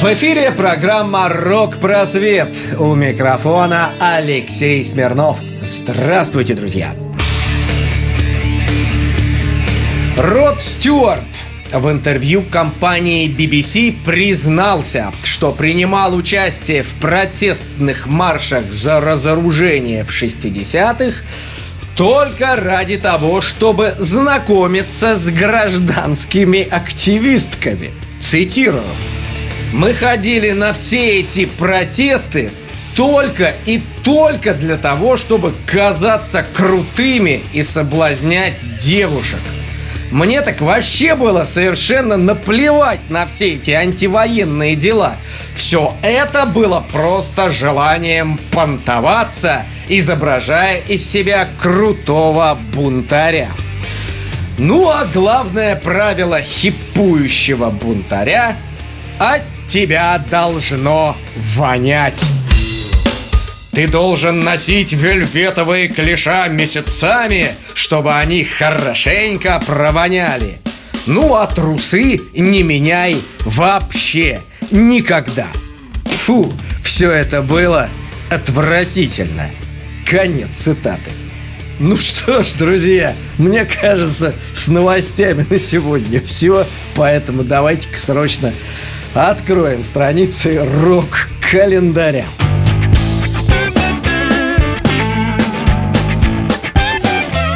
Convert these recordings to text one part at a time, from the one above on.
В эфире программа «Рок-просвет». У микрофона Алексей Смирнов. Здравствуйте, друзья! Род Стюарт в интервью компании BBC признался, что принимал участие в протестных маршах за разоружение в 60-х только ради того, чтобы знакомиться с гражданскими активистками. Цитирую. Мы ходили на все эти протесты только и только для того, чтобы казаться крутыми и соблазнять девушек. Мне так вообще было совершенно наплевать на все эти антивоенные дела. Все это было просто желанием понтоваться, изображая из себя крутого бунтаря. Ну а главное правило хипующего бунтаря – от тебя должно вонять. Ты должен носить вельветовые клиша месяцами, чтобы они хорошенько провоняли. Ну а трусы не меняй вообще никогда. Фу, все это было отвратительно. Конец цитаты. Ну что ж, друзья, мне кажется, с новостями на сегодня все, поэтому давайте-ка срочно Откроем страницы рок-календаря.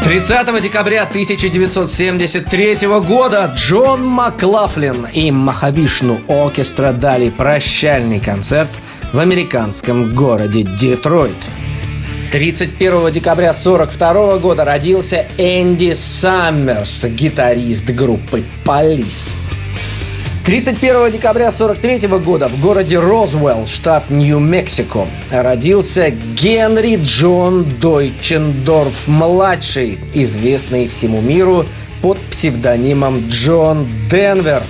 30 декабря 1973 года Джон Маклафлин и Махавишну Оркестра дали прощальный концерт в американском городе Детройт. 31 декабря 1942 года родился Энди Саммерс, гитарист группы Police. 31 декабря 43 года в городе Розуэлл, штат Нью-Мексико, родился Генри Джон Дойчендорф-младший, известный всему миру под псевдонимом Джон Денвер.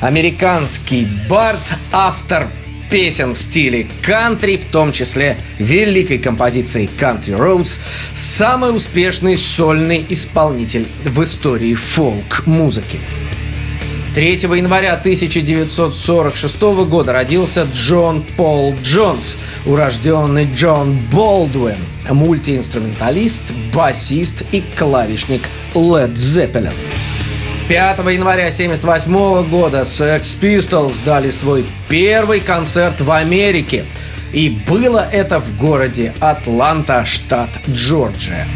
Американский бард, автор песен в стиле кантри, в том числе великой композиции Country Roads, самый успешный сольный исполнитель в истории фолк-музыки. 3 января 1946 года родился Джон Пол Джонс, урожденный Джон Болдуин, мультиинструменталист, басист и клавишник Led Zeppelin. 5 января 1978 года Sex Pistols дали свой первый концерт в Америке. И было это в городе Атланта, штат Джорджия.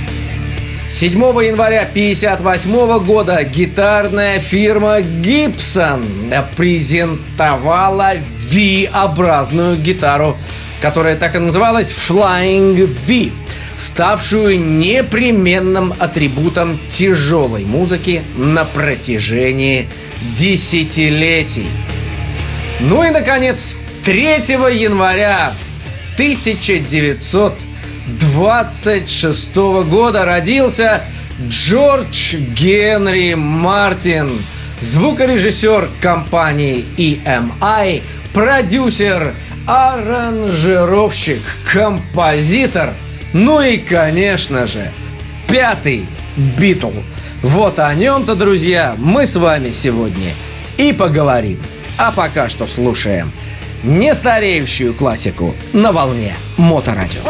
7 января 1958 года гитарная фирма Gibson презентовала V-образную гитару, которая так и называлась Flying V, ставшую непременным атрибутом тяжелой музыки на протяжении десятилетий. Ну и, наконец, 3 января 1900 26 года родился Джордж Генри Мартин, звукорежиссер компании EMI, продюсер, аранжировщик, композитор, ну и, конечно же, пятый Битл. Вот о нем-то, друзья, мы с вами сегодня и поговорим. А пока что слушаем нестареющую классику на волне Моторадио.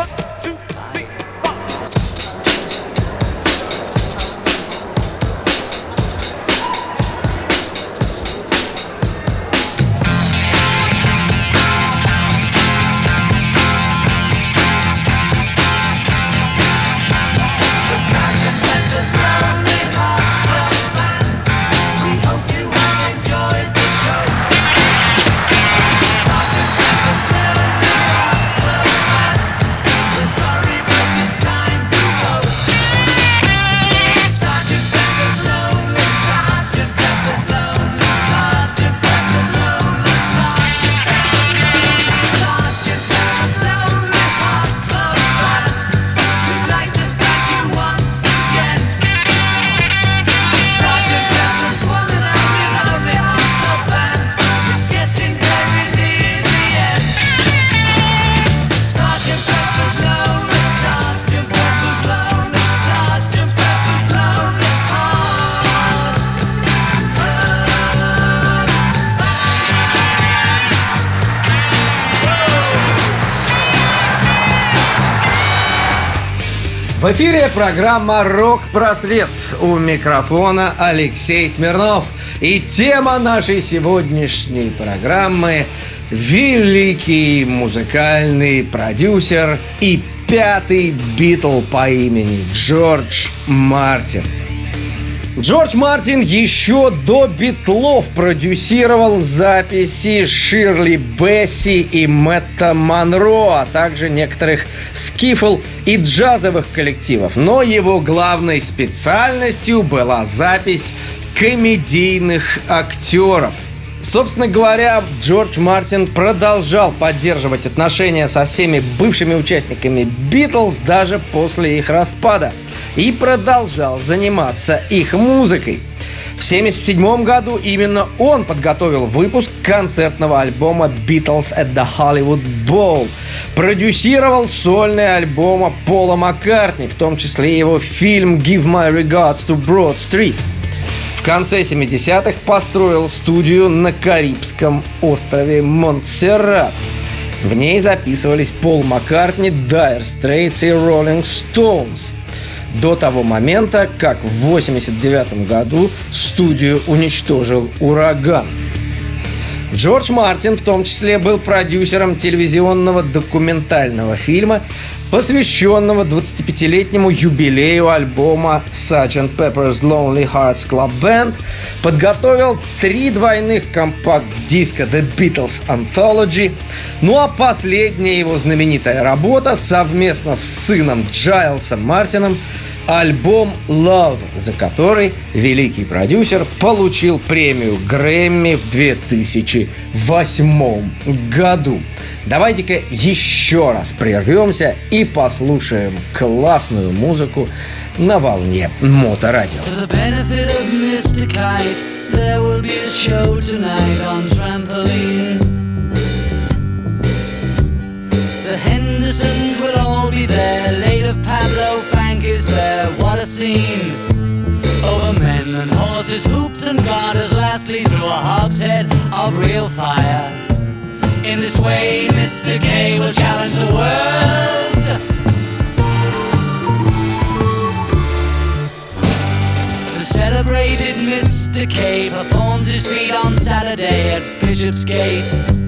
Эфире программа «Рок-просвет». У микрофона Алексей Смирнов. И тема нашей сегодняшней программы – великий музыкальный продюсер и пятый Битл по имени Джордж Мартин – Джордж Мартин еще до Битлов продюсировал записи Ширли Бесси и Мэтта Монро, а также некоторых скифл и джазовых коллективов. Но его главной специальностью была запись комедийных актеров – Собственно говоря, Джордж Мартин продолжал поддерживать отношения со всеми бывшими участниками Битлз даже после их распада и продолжал заниматься их музыкой. В 1977 году именно он подготовил выпуск концертного альбома Beatles at the Hollywood Bowl. Продюсировал сольные альбомы Пола Маккартни, в том числе его фильм Give My Regards to Broad Street – конце 70-х построил студию на Карибском острове Монтсеррат. В ней записывались Пол Маккартни, Dire Straits и Rolling Stones. До того момента, как в 89 году студию уничтожил ураган. Джордж Мартин в том числе был продюсером телевизионного документального фильма посвященного 25-летнему юбилею альбома Sgt. Pepper's Lonely Hearts Club Band, подготовил три двойных компакт-диска The Beatles Anthology, ну а последняя его знаменитая работа совместно с сыном Джайлсом Мартином альбом Love, за который великий продюсер получил премию Грэмми в 2008 году. Давайте-ка еще раз прервемся и послушаем классную музыку на волне Моторадио. There will. Scene! Over men and horses, hoops and garters. Lastly, through a hogshead of real fire. In this way, Mr. K will challenge the world. The celebrated Mr. K performs his feat on Saturday at Bishopsgate.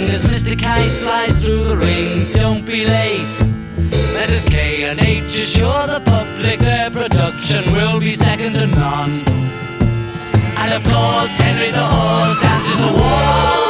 And as Mr. Kite flies through the ring. Don't be late. Mrs. K and H assure the public their production will be second to none. And of course, Henry the Horse dances the waltz.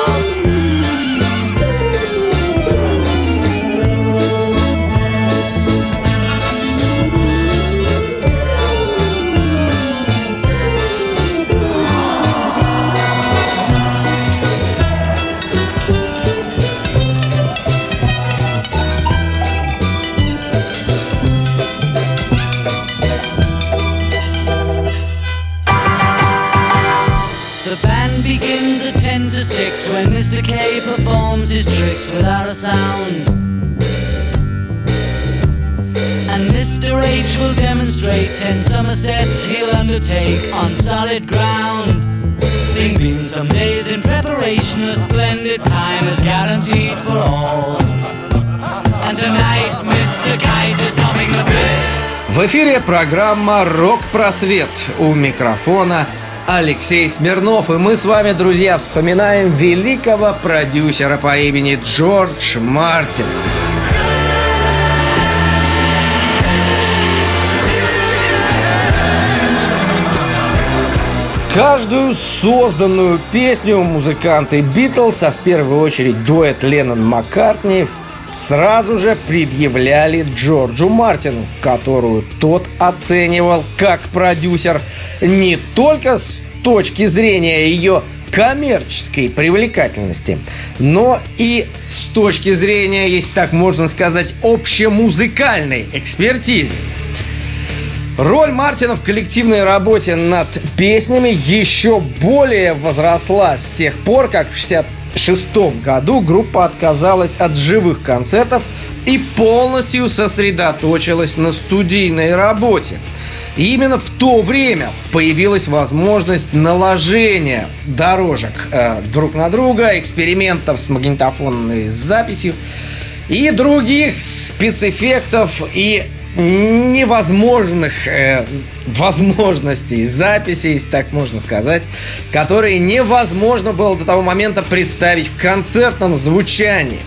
Mr. K performs his tricks without a sound. And Mr. H will demonstrate ten Somersets he'll undertake on solid ground. Thing being some days in preparation, a splendid time is guaranteed for all. And tonight, Mr. Kite is topping the bill. В эфире программа «Рок-просвет» у микрофона Алексей Смирнов. И мы с вами, друзья, вспоминаем великого продюсера по имени Джордж Мартин. Каждую созданную песню музыканты Битлз, а в первую очередь дуэт Леннон Маккартни, сразу же предъявляли Джорджу Мартину, которую тот оценивал как продюсер не только с точки зрения ее коммерческой привлекательности, но и с точки зрения, если так можно сказать, общемузыкальной экспертизы. Роль Мартина в коллективной работе над песнями еще более возросла с тех пор, как в 60 1996 году группа отказалась от живых концертов и полностью сосредоточилась на студийной работе. И именно в то время появилась возможность наложения дорожек э, друг на друга, экспериментов с магнитофонной записью и других спецэффектов и невозможных э, возможностей записей, если так можно сказать, которые невозможно было до того момента представить в концертном звучании.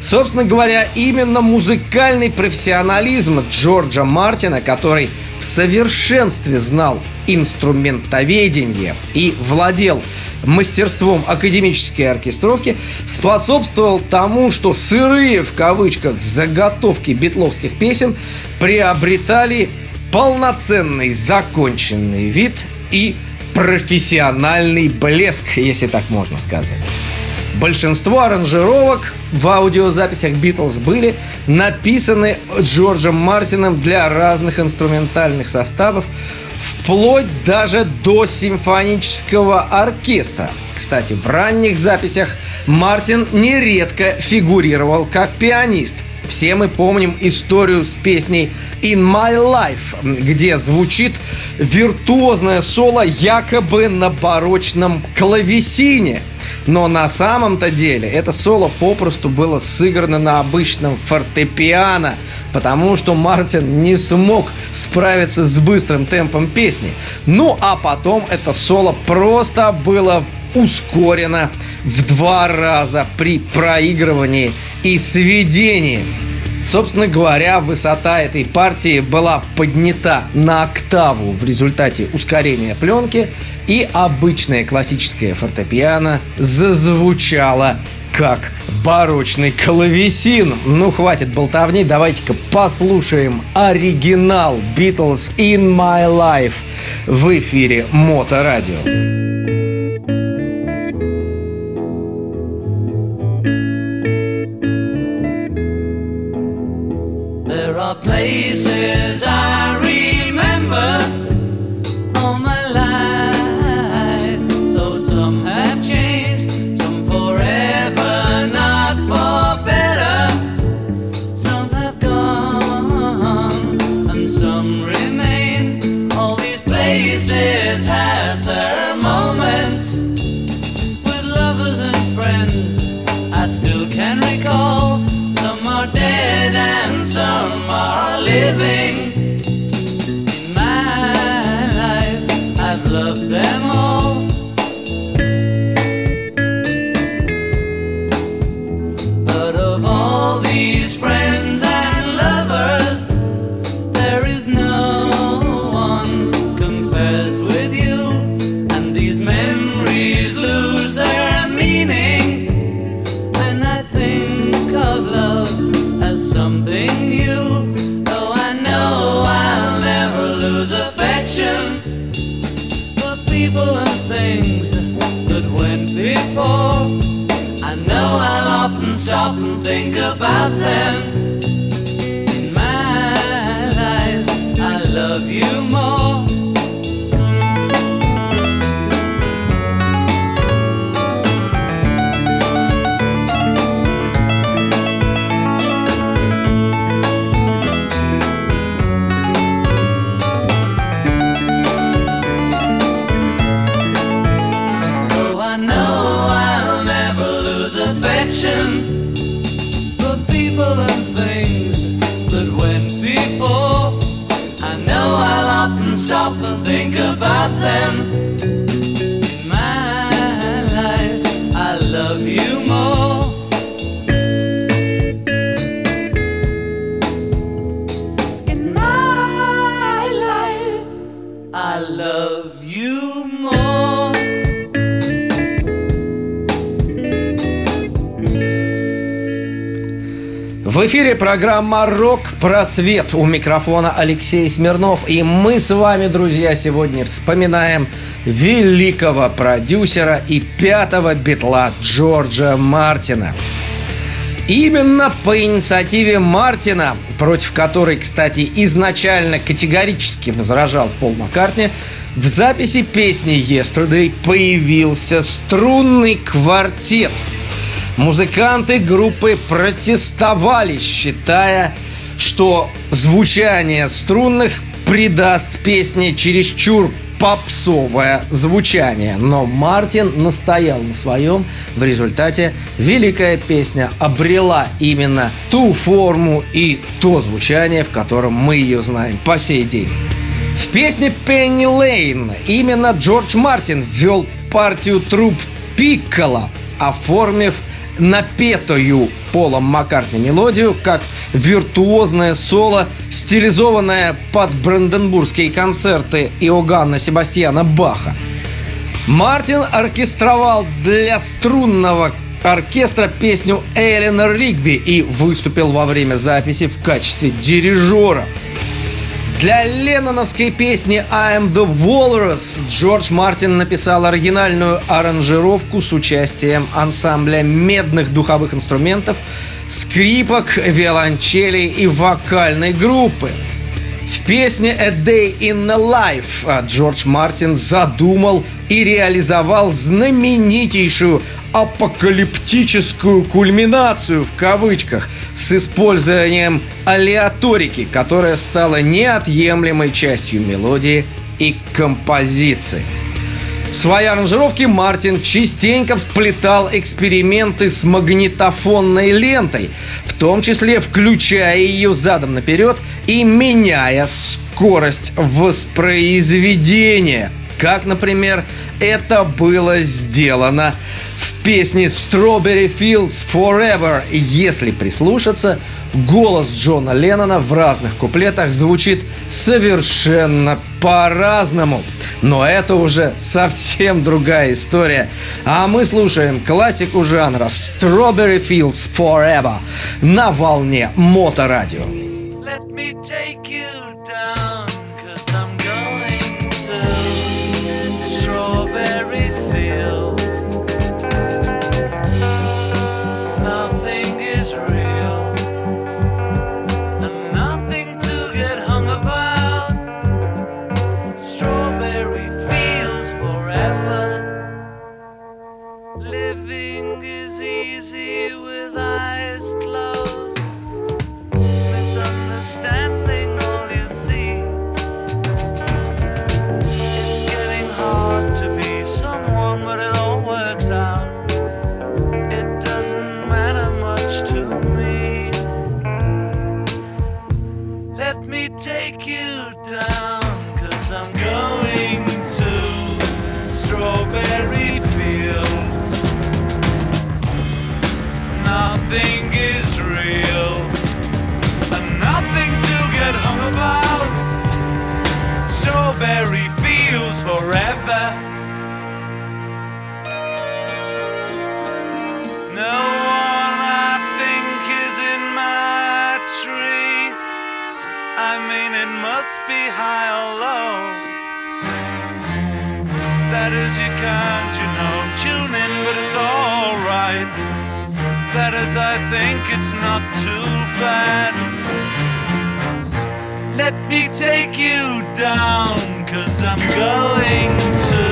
Собственно говоря, именно музыкальный профессионализм Джорджа Мартина, который в совершенстве знал инструментоведение и владел мастерством академической оркестровки, способствовал тому, что сырые, в кавычках, заготовки битловских песен приобретали полноценный законченный вид и профессиональный блеск, если так можно сказать. Большинство аранжировок в аудиозаписях Битлз были написаны Джорджем Мартином для разных инструментальных составов, вплоть даже до симфонического оркестра. Кстати, в ранних записях Мартин нередко фигурировал как пианист – все мы помним историю с песней In My Life, где звучит виртуозное соло якобы на барочном клавесине. Но на самом-то деле это соло попросту было сыграно на обычном фортепиано, потому что Мартин не смог справиться с быстрым темпом песни. Ну а потом это соло просто было ускорено в два раза при проигрывании и сведении. Собственно говоря, высота этой партии была поднята на октаву в результате ускорения пленки, и обычное классическое фортепиано зазвучало как барочный клавесин. Ну, хватит болтовни, давайте-ка послушаем оригинал Beatles In My Life в эфире Моторадио. places программа «Рок Просвет». У микрофона Алексей Смирнов. И мы с вами, друзья, сегодня вспоминаем великого продюсера и пятого битла Джорджа Мартина. Именно по инициативе Мартина, против которой, кстати, изначально категорически возражал Пол Маккартни, в записи песни «Yesterday» появился струнный квартет – Музыканты группы протестовали, считая, что звучание струнных придаст песне чересчур попсовое звучание. Но Мартин настоял на своем. В результате великая песня обрела именно ту форму и то звучание, в котором мы ее знаем по сей день. В песне «Пенни Лейн» именно Джордж Мартин ввел партию труп Пиккола, оформив напетую Полом Маккартни мелодию, как виртуозное соло, стилизованное под бранденбургские концерты Иоганна Себастьяна Баха. Мартин оркестровал для струнного оркестра песню Эленор Ригби и выступил во время записи в качестве дирижера – для ленноновской песни «I am the Walrus» Джордж Мартин написал оригинальную аранжировку с участием ансамбля медных духовых инструментов, скрипок, виолончелей и вокальной группы. В песне «A Day in the Life» Джордж Мартин задумал и реализовал знаменитейшую апокалиптическую кульминацию в кавычках с использованием алиаторики, которая стала неотъемлемой частью мелодии и композиции. В своей аранжировке Мартин частенько вплетал эксперименты с магнитофонной лентой, в том числе включая ее задом наперед и меняя скорость воспроизведения – как, например, это было сделано в песне Strawberry Fields Forever. Если прислушаться, голос Джона Леннона в разных куплетах звучит совершенно по-разному. Но это уже совсем другая история. А мы слушаем классику жанра Strawberry Fields Forever на волне Моторадио. Let me take says I think it's not too bad. Let me take you down, cause I'm going to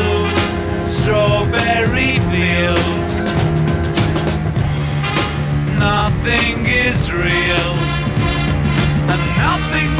strawberry fields. Nothing is real, and nothing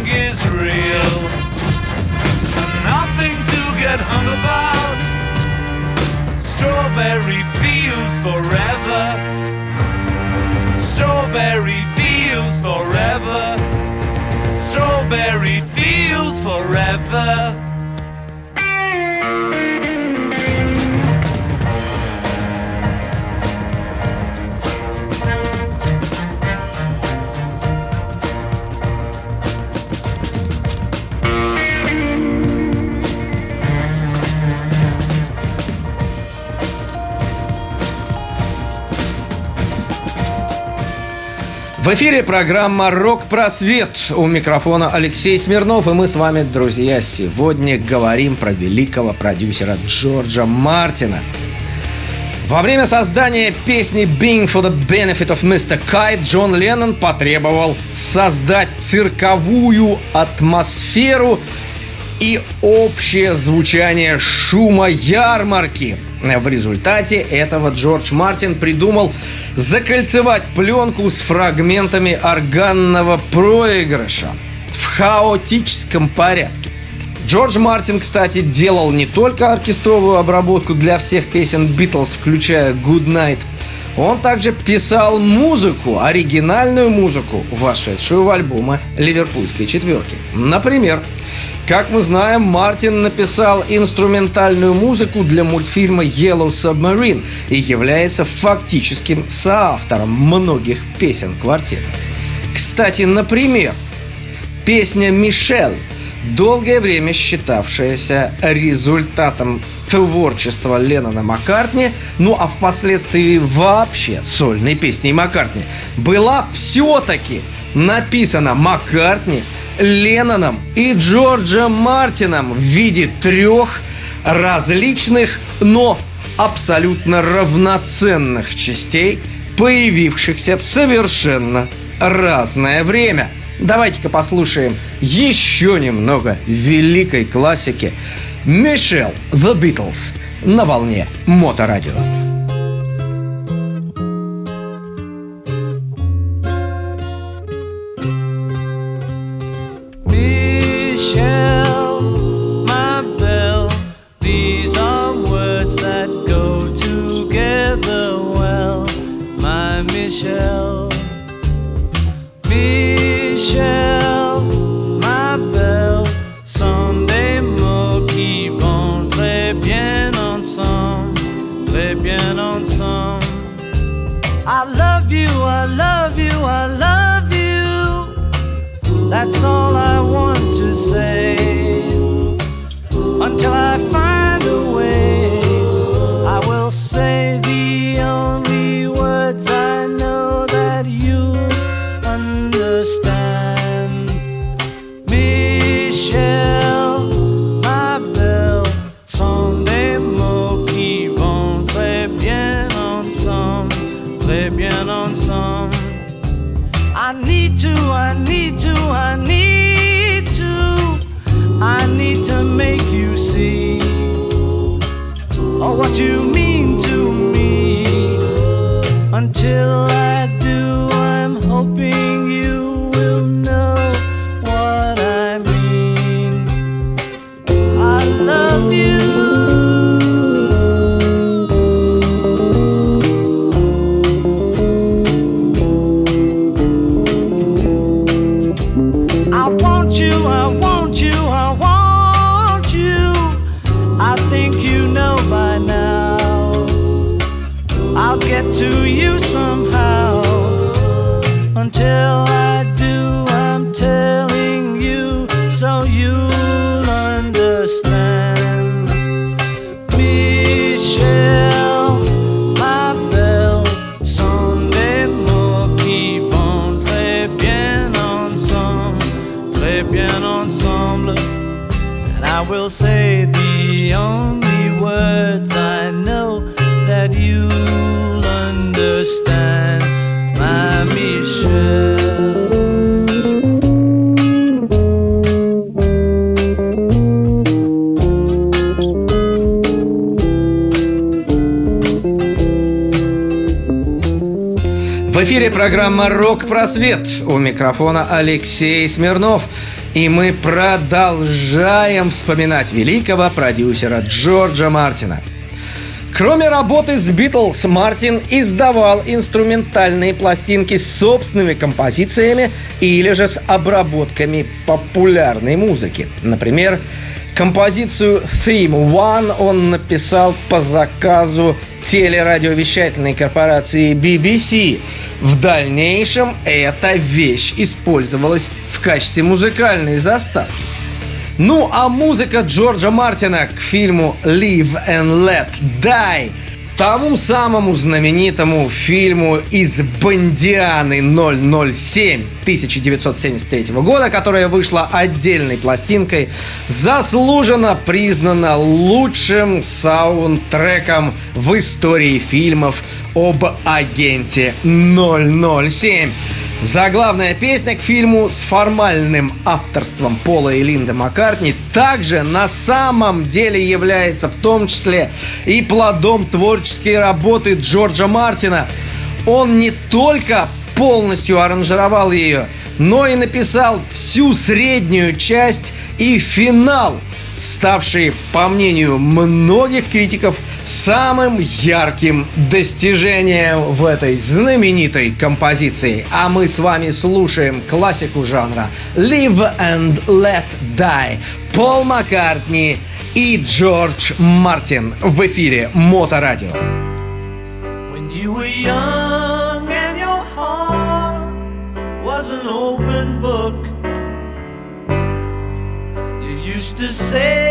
that hung about strawberry fields forever. Strawberry fields forever. Strawberry fields forever. В эфире программа «Рок-просвет». У микрофона Алексей Смирнов. И мы с вами, друзья, сегодня говорим про великого продюсера Джорджа Мартина. Во время создания песни «Being for the Benefit of Mr. Kite» Джон Леннон потребовал создать цирковую атмосферу и общее звучание шума ярмарки – в результате этого Джордж Мартин придумал закольцевать пленку с фрагментами органного проигрыша в хаотическом порядке. Джордж Мартин, кстати, делал не только оркестровую обработку для всех песен Битлз, включая Good Night, он также писал музыку, оригинальную музыку, вошедшую в альбомы Ливерпульской четверки. Например, как мы знаем, Мартин написал инструментальную музыку для мультфильма Yellow Submarine и является фактическим соавтором многих песен квартета. Кстати, например, песня «Мишель» долгое время считавшаяся результатом творчества Леннона Маккартни, ну а впоследствии вообще сольной песней Маккартни, была все-таки написана Маккартни – Ленноном и Джорджем Мартином в виде трех различных, но абсолютно равноценных частей, появившихся в совершенно разное время. Давайте-ка послушаем еще немного великой классики Мишель The Beatles на волне Моторадио. that's all. until I эфире программа «Рок-просвет». У микрофона Алексей Смирнов. И мы продолжаем вспоминать великого продюсера Джорджа Мартина. Кроме работы с Битлз, Мартин издавал инструментальные пластинки с собственными композициями или же с обработками популярной музыки. Например, композицию Theme One он написал по заказу телерадиовещательной корпорации BBC – в дальнейшем эта вещь использовалась в качестве музыкальной заставки. Ну а музыка Джорджа Мартина к фильму Live and Let Die тому самому знаменитому фильму из Бондианы 007 1973 года, которая вышла отдельной пластинкой, заслуженно признана лучшим саундтреком в истории фильмов об агенте 007. Заглавная песня к фильму с формальным авторством Пола и Линды Маккартни также на самом деле является в том числе и плодом творческой работы Джорджа Мартина. Он не только полностью аранжировал ее, но и написал всю среднюю часть и финал – ставший, по мнению многих критиков, самым ярким достижением в этой знаменитой композиции. А мы с вами слушаем классику жанра Live and Let Die Пол Маккартни и Джордж Мартин в эфире Моторадио. Used to say,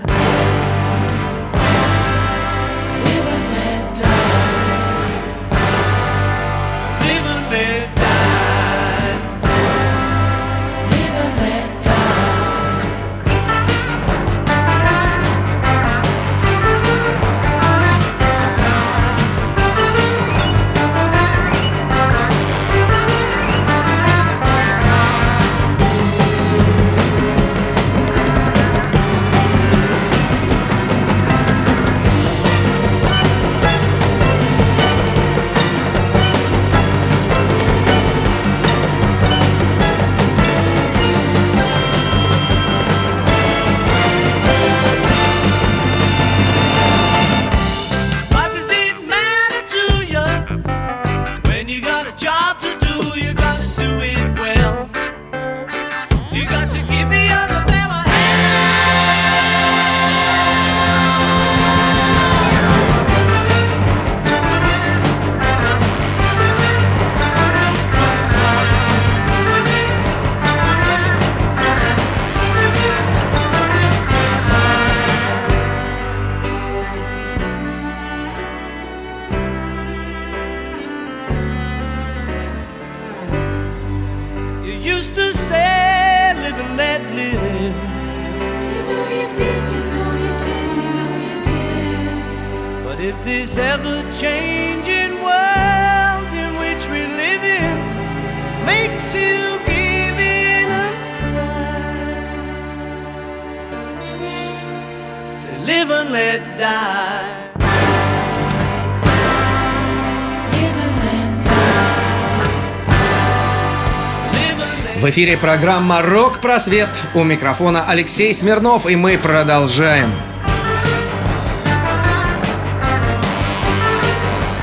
Эфире программа «Рок-просвет». У микрофона Алексей Смирнов, и мы продолжаем.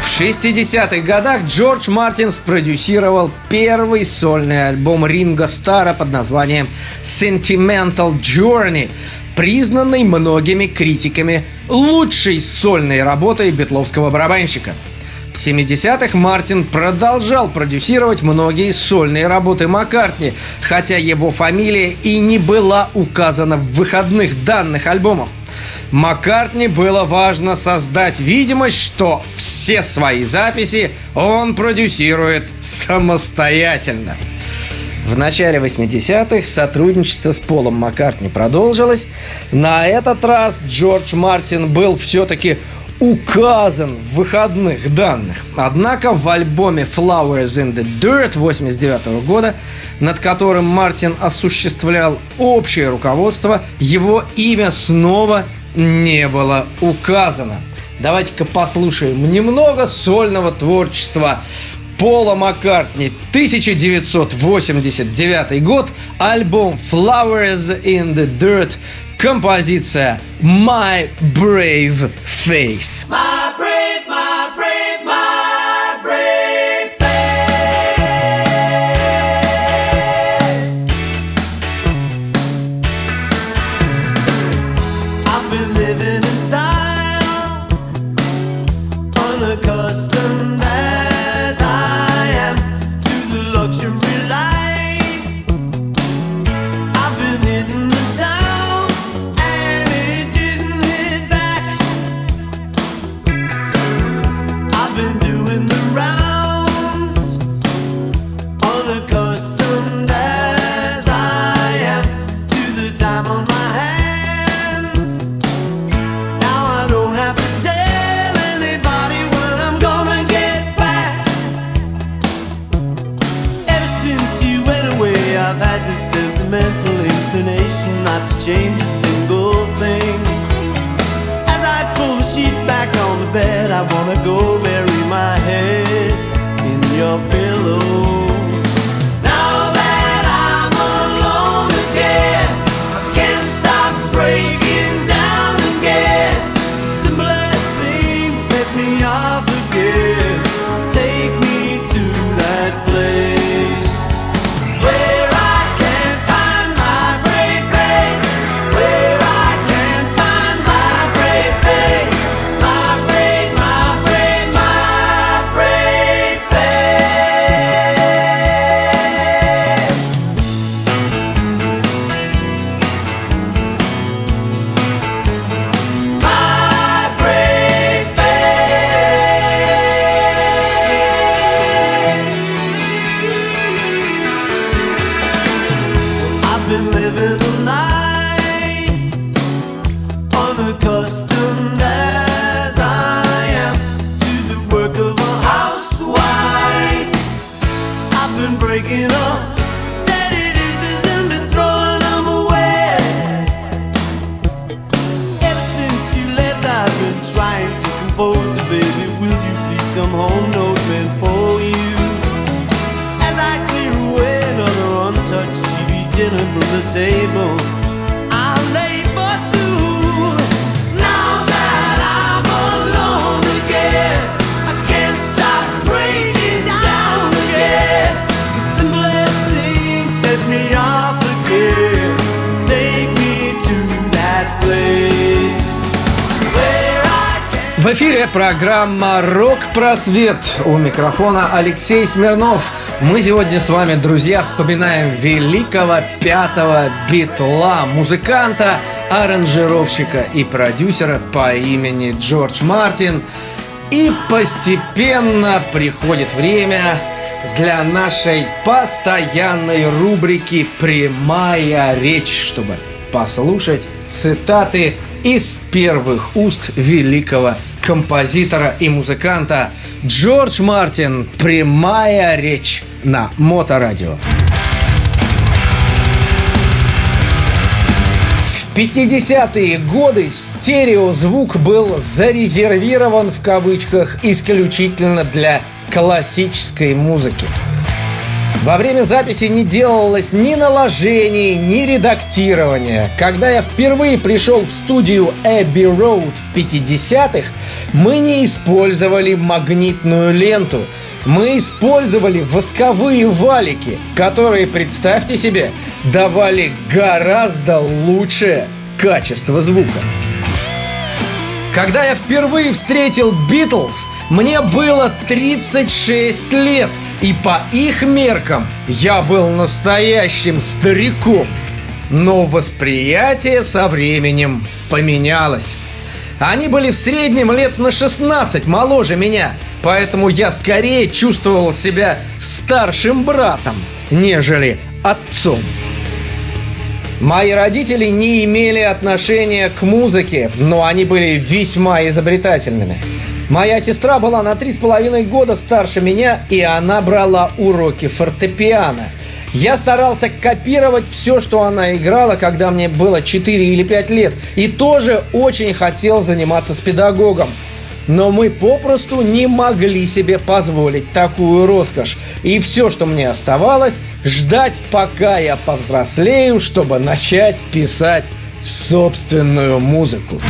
В 60-х годах Джордж Мартин спродюсировал первый сольный альбом Ринго Стара под названием «Sentimental Journey», признанный многими критиками лучшей сольной работой битловского барабанщика – в 70-х Мартин продолжал продюсировать многие сольные работы Маккартни, хотя его фамилия и не была указана в выходных данных альбомов. Маккартни было важно создать видимость, что все свои записи он продюсирует самостоятельно. В начале 80-х сотрудничество с Полом Маккартни продолжилось. На этот раз Джордж Мартин был все-таки указан в выходных данных. Однако в альбоме Flowers in the Dirt 89 года, над которым Мартин осуществлял общее руководство, его имя снова не было указано. Давайте-ка послушаем немного сольного творчества Пола Маккартни, 1989 год, альбом Flowers in the Dirt композиция My Brave Face. My В эфире программа «Рок-просвет». У микрофона Алексей Смирнов. Мы сегодня с вами, друзья, вспоминаем великого пятого битла, музыканта, аранжировщика и продюсера по имени Джордж Мартин. И постепенно приходит время для нашей постоянной рубрики «Прямая речь», чтобы послушать цитаты из первых уст великого композитора и музыканта Джордж Мартин «Прямая речь» на Моторадио. В 50-е годы стереозвук был зарезервирован в кавычках исключительно для классической музыки. Во время записи не делалось ни наложений, ни редактирования. Когда я впервые пришел в студию Abbey Road в 50-х, мы не использовали магнитную ленту. Мы использовали восковые валики, которые, представьте себе, давали гораздо лучшее качество звука. Когда я впервые встретил Битлз, мне было 36 лет, и по их меркам я был настоящим стариком. Но восприятие со временем поменялось. Они были в среднем лет на 16 моложе меня, поэтому я скорее чувствовал себя старшим братом, нежели отцом. Мои родители не имели отношения к музыке, но они были весьма изобретательными. Моя сестра была на три с половиной года старше меня, и она брала уроки фортепиано. Я старался копировать все, что она играла, когда мне было 4 или 5 лет, и тоже очень хотел заниматься с педагогом. Но мы попросту не могли себе позволить такую роскошь. И все, что мне оставалось, ждать, пока я повзрослею, чтобы начать писать собственную музыку.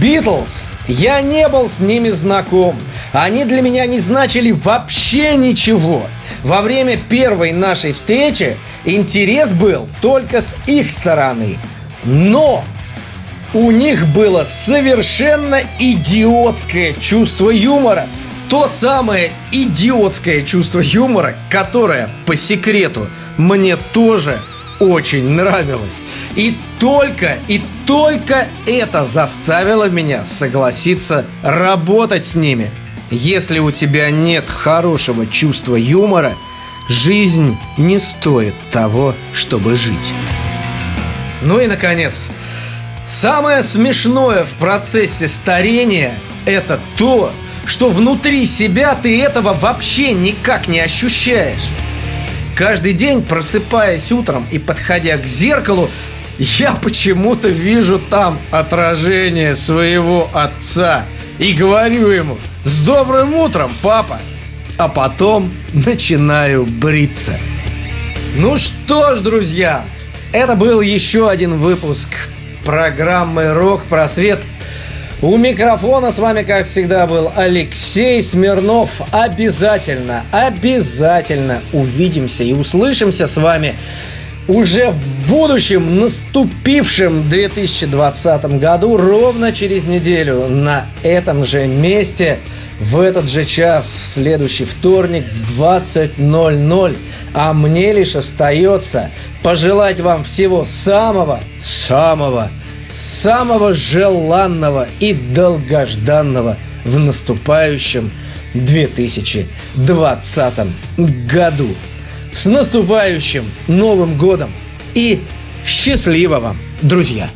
Битлз. Я не был с ними знаком. Они для меня не значили вообще ничего. Во время первой нашей встречи интерес был только с их стороны. Но У них было совершенно идиотское чувство юмора. То самое идиотское чувство юмора, которое, по секрету, мне тоже очень нравилось. И только, и только это заставило меня согласиться работать с ними. Если у тебя нет хорошего чувства юмора, жизнь не стоит того, чтобы жить. Ну и, наконец, самое смешное в процессе старения – это то, что внутри себя ты этого вообще никак не ощущаешь. Каждый день, просыпаясь утром и подходя к зеркалу, я почему-то вижу там отражение своего отца и говорю ему «С добрым утром, папа!» А потом начинаю бриться. Ну что ж, друзья, это был еще один выпуск программы «Рок Просвет». У микрофона с вами, как всегда, был Алексей Смирнов. Обязательно, обязательно увидимся и услышимся с вами уже в будущем, наступившем 2020 году, ровно через неделю на этом же месте, в этот же час, в следующий вторник в 20.00. А мне лишь остается пожелать вам всего самого, самого, желанного и долгожданного в наступающем 2020 году. С наступающим Новым Годом и счастливо вам, друзья!